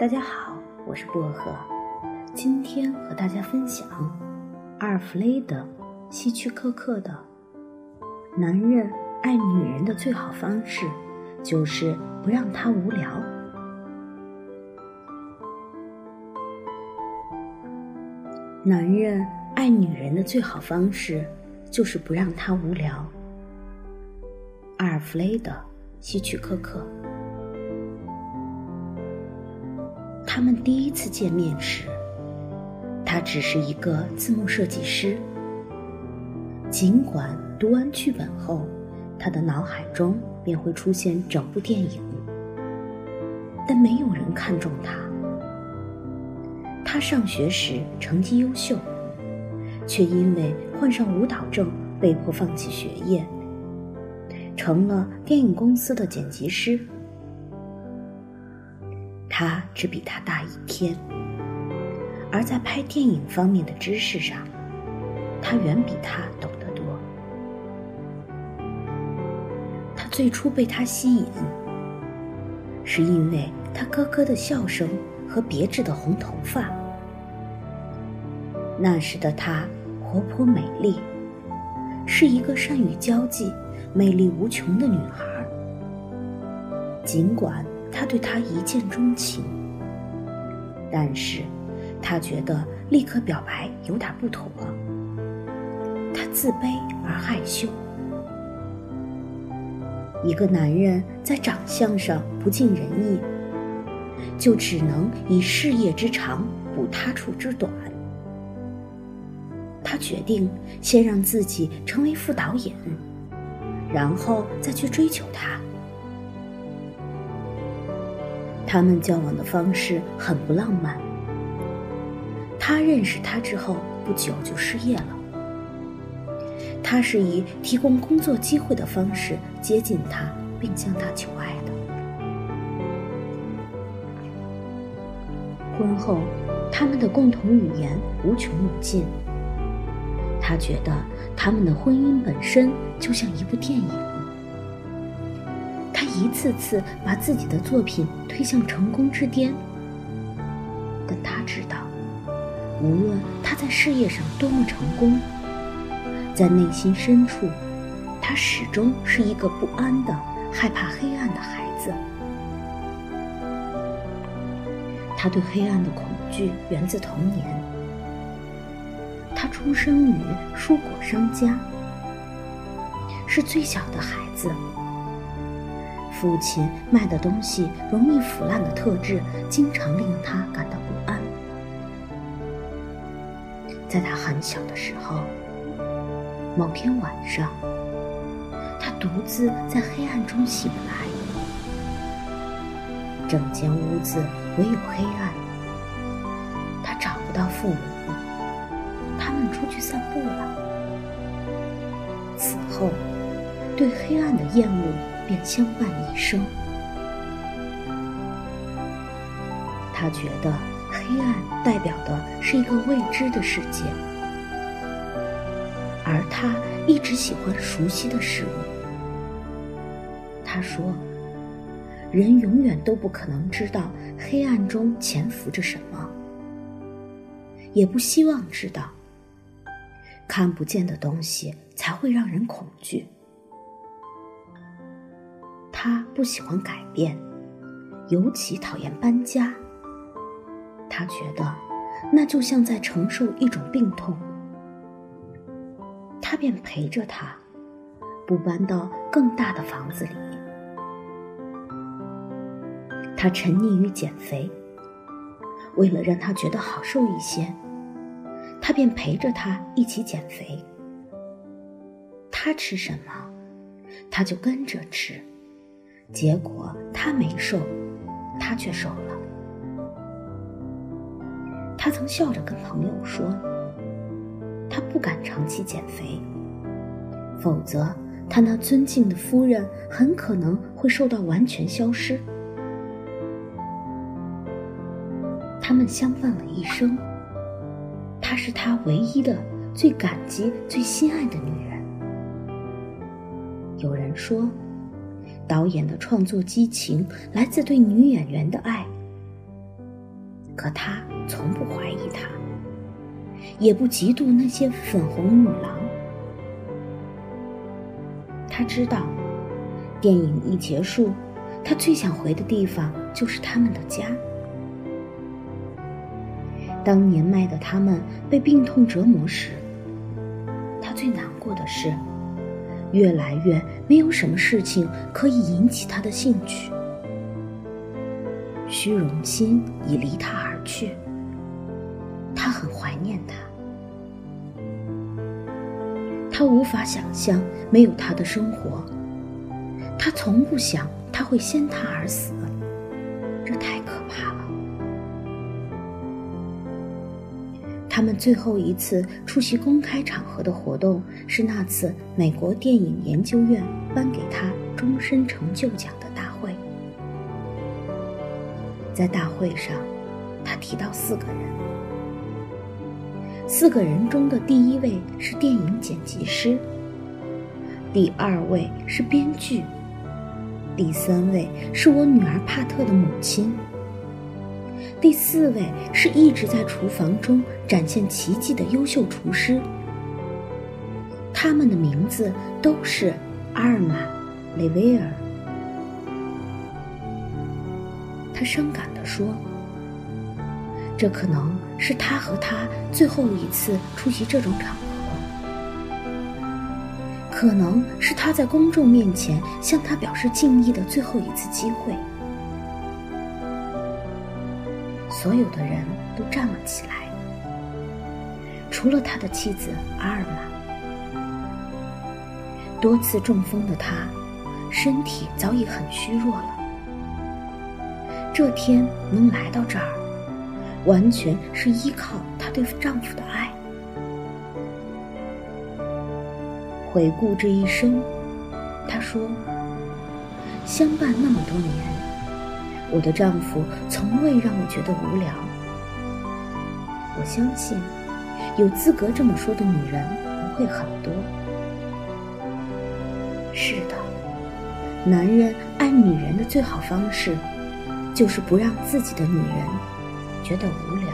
大家好，我是薄荷，今天和大家分享阿尔弗雷德·希区柯克的《男人爱女人的最好方式就是不让她无聊》。男人爱女人的最好方式就是不让她无聊。阿尔弗雷德·希区柯克。他们第一次见面时，他只是一个字幕设计师。尽管读完剧本后，他的脑海中便会出现整部电影，但没有人看中他。他上学时成绩优秀，却因为患上舞蹈症被迫放弃学业，成了电影公司的剪辑师。他只比他大一天，而在拍电影方面的知识上，他远比他懂得多。他最初被他吸引，是因为他咯咯的笑声和别致的红头发。那时的她活泼美丽，是一个善于交际、魅力无穷的女孩。尽管。他对她一见钟情，但是，他觉得立刻表白有点不妥。他自卑而害羞。一个男人在长相上不尽人意，就只能以事业之长补他处之短。他决定先让自己成为副导演，然后再去追求她。他们交往的方式很不浪漫。他认识她之后不久就失业了。他是以提供工作机会的方式接近她，并向她求爱的。婚后，他们的共同语言无穷无尽。他觉得他们的婚姻本身就像一部电影。他一次次把自己的作品推向成功之巅，但他知道，无论他在事业上多么成功，在内心深处，他始终是一个不安的、害怕黑暗的孩子。他对黑暗的恐惧源自童年。他出生于蔬果商家，是最小的孩子。父亲卖的东西容易腐烂的特质，经常令他感到不安。在他很小的时候，某天晚上，他独自在黑暗中醒来，整间屋子唯有黑暗。他找不到父母，他们出去散步了。此后，对黑暗的厌恶。便相伴一生。他觉得黑暗代表的是一个未知的世界，而他一直喜欢熟悉的事物。他说：“人永远都不可能知道黑暗中潜伏着什么，也不希望知道。看不见的东西才会让人恐惧。”他不喜欢改变，尤其讨厌搬家。他觉得那就像在承受一种病痛。他便陪着他，不搬到更大的房子里。他沉溺于减肥，为了让他觉得好受一些，他便陪着他一起减肥。他吃什么，他就跟着吃。结果他没瘦，他却瘦了。他曾笑着跟朋友说：“他不敢长期减肥，否则他那尊敬的夫人很可能会瘦到完全消失。”他们相伴了一生，她是他唯一的、最感激、最心爱的女人。有人说。导演的创作激情来自对女演员的爱。可他从不怀疑她，也不嫉妒那些粉红女郎。他知道，电影一结束，他最想回的地方就是他们的家。当年迈的他们被病痛折磨时，他最难过的是，越来越没有什么事情可以引起他的兴趣。虚荣心已离他而去，他很怀念他。他无法想象没有他的生活，他从不想他会先他而死，这太可他们最后一次出席公开场合的活动是那次美国电影研究院颁给他终身成就奖的大会。在大会上，他提到四个人，四个人中的第一位是电影剪辑师，第二位是编剧，第三位是我女儿帕特的母亲。第四位是一直在厨房中展现奇迹的优秀厨师，他们的名字都是阿尔玛·雷维尔。他伤感地说：“这可能是他和他最后一次出席这种场合，可能是他在公众面前向他表示敬意的最后一次机会。”所有的人都站了起来，除了他的妻子阿尔玛。多次中风的她，身体早已很虚弱了。这天能来到这儿，完全是依靠她对丈夫的爱。回顾这一生，她说：“相伴那么多年。”我的丈夫从未让我觉得无聊。我相信，有资格这么说的女人不会很多。是的，男人爱女人的最好方式，就是不让自己的女人觉得无聊。